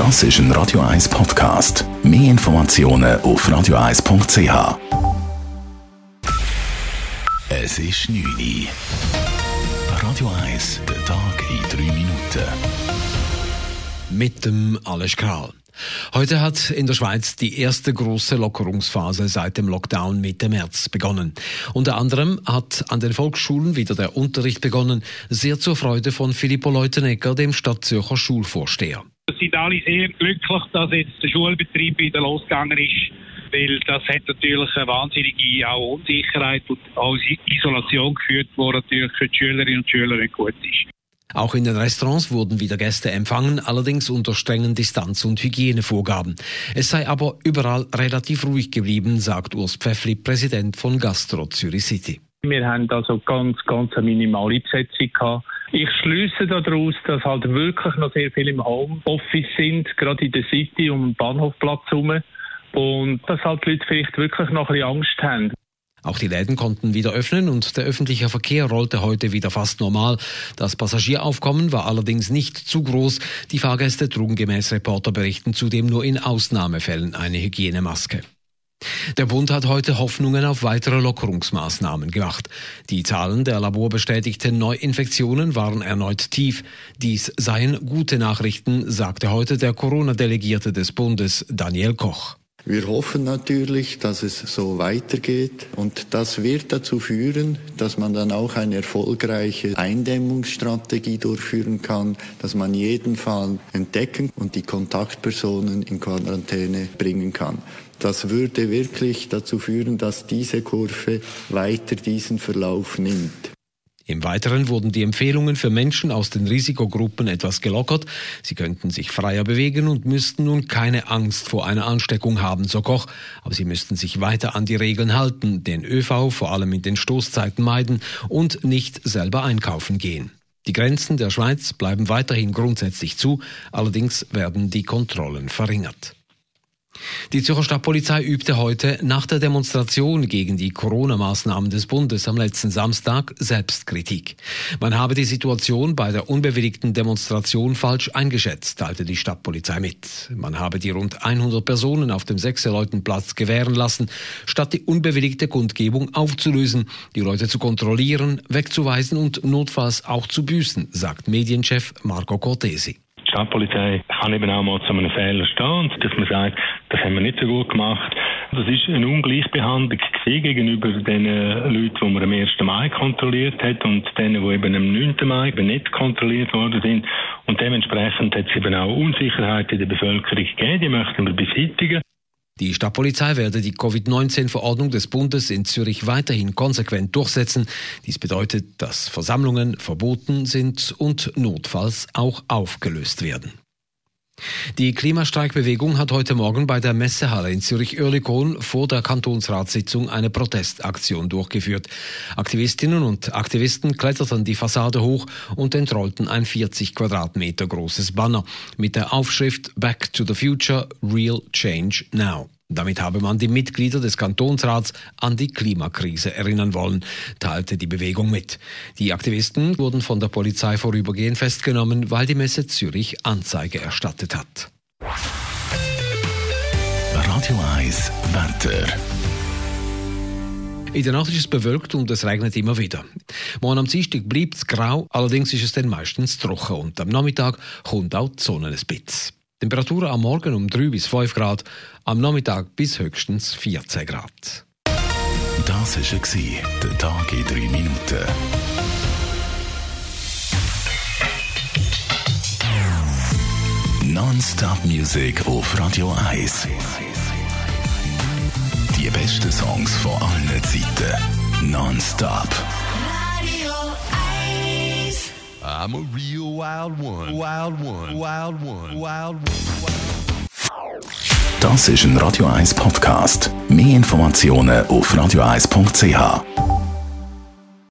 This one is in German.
Das ist ein Radio 1 Podcast. Mehr Informationen auf radio1.ch. Es ist 9 Uhr. Radio 1, der Tag in 3 Minuten. Mit dem Alles Kral. Heute hat in der Schweiz die erste große Lockerungsphase seit dem Lockdown Mitte März begonnen. Unter anderem hat an den Volksschulen wieder der Unterricht begonnen, sehr zur Freude von Filippo Leutenegger, dem Stadtzürcher Schulvorsteher. Wir sind alle sehr glücklich, dass jetzt der Schulbetrieb wieder losgegangen ist, weil das hat natürlich eine wahnsinnige auch Unsicherheit und auch Isolation geführt, die natürlich für die Schülerinnen und Schüler nicht gut ist. Auch in den Restaurants wurden wieder Gäste empfangen, allerdings unter strengen Distanz- und Hygienevorgaben. Es sei aber überall relativ ruhig geblieben, sagt Urs Pfeffli, Präsident von Gastro Zürich City. Wir haben also ganz, ganz eine minimale Besetzung gehabt. Ich schließe daraus, dass halt wirklich noch sehr viele im Homeoffice sind, gerade in der City um den Bahnhofplatz herum. Und dass halt die Leute vielleicht wirklich noch ein bisschen Angst haben. Auch die Läden konnten wieder öffnen und der öffentliche Verkehr rollte heute wieder fast normal. Das Passagieraufkommen war allerdings nicht zu groß. Die Fahrgäste trugen gemäß Reporterberichten zudem nur in Ausnahmefällen eine Hygienemaske. Der Bund hat heute Hoffnungen auf weitere Lockerungsmaßnahmen gemacht. Die Zahlen der laborbestätigten Neuinfektionen waren erneut tief. Dies seien gute Nachrichten, sagte heute der Corona-Delegierte des Bundes Daniel Koch. Wir hoffen natürlich, dass es so weitergeht und das wird dazu führen, dass man dann auch eine erfolgreiche Eindämmungsstrategie durchführen kann, dass man jeden Fall entdecken und die Kontaktpersonen in Quarantäne bringen kann. Das würde wirklich dazu führen, dass diese Kurve weiter diesen Verlauf nimmt. Im Weiteren wurden die Empfehlungen für Menschen aus den Risikogruppen etwas gelockert. Sie könnten sich freier bewegen und müssten nun keine Angst vor einer Ansteckung haben, so Koch. Aber sie müssten sich weiter an die Regeln halten, den ÖV vor allem in den Stoßzeiten meiden und nicht selber einkaufen gehen. Die Grenzen der Schweiz bleiben weiterhin grundsätzlich zu, allerdings werden die Kontrollen verringert. Die Zürcher Stadtpolizei übte heute nach der Demonstration gegen die Corona-Maßnahmen des Bundes am letzten Samstag Selbstkritik. Man habe die Situation bei der unbewilligten Demonstration falsch eingeschätzt, teilte die Stadtpolizei mit. Man habe die rund 100 Personen auf dem Sechseleutenplatz gewähren lassen, statt die unbewilligte Kundgebung aufzulösen, die Leute zu kontrollieren, wegzuweisen und notfalls auch zu büßen, sagt Medienchef Marco Cortesi. Die Stadtpolizei kann eben auch mal zu einem Fehler stehen dass man sagt, das haben wir nicht so gut gemacht. Das ist eine Ungleichbehandlung gegenüber den Leuten, die man am 1. Mai kontrolliert hat und denen, die eben am 9. Mai eben nicht kontrolliert worden sind. Und dementsprechend hat es eben auch Unsicherheit in der Bevölkerung gegeben, die möchten wir beseitigen. Die Stadtpolizei werde die Covid-19-Verordnung des Bundes in Zürich weiterhin konsequent durchsetzen. Dies bedeutet, dass Versammlungen verboten sind und notfalls auch aufgelöst werden. Die Klimastreikbewegung hat heute Morgen bei der Messehalle in Zürich-Oerlikon vor der Kantonsratssitzung eine Protestaktion durchgeführt. Aktivistinnen und Aktivisten kletterten die Fassade hoch und entrollten ein 40 Quadratmeter großes Banner mit der Aufschrift Back to the Future, Real Change Now. Damit habe man die Mitglieder des Kantonsrats an die Klimakrise erinnern wollen, teilte die Bewegung mit. Die Aktivisten wurden von der Polizei vorübergehend festgenommen, weil die Messe Zürich Anzeige erstattet hat. Radio 1 Wetter. In der Nacht ist es bewölkt und es regnet immer wieder. Morgen am Dienstag bleibt es grau, allerdings ist es dann meistens trocken und am Nachmittag kommt auch die Sonne ein bisschen. Temperaturen am Morgen um 3 bis 5 Grad, am Nachmittag bis höchstens 14 Grad. Das war der Tag in 3 Minuten. Non-Stop Music auf Radio 1. Die besten Songs von allen Zeiten. Non-Stop. I'm a real wild one. Wild one. Wild one. Wild one. Das ist ein Radio 1 Podcast. Mehr Informationen auf radio1.ch.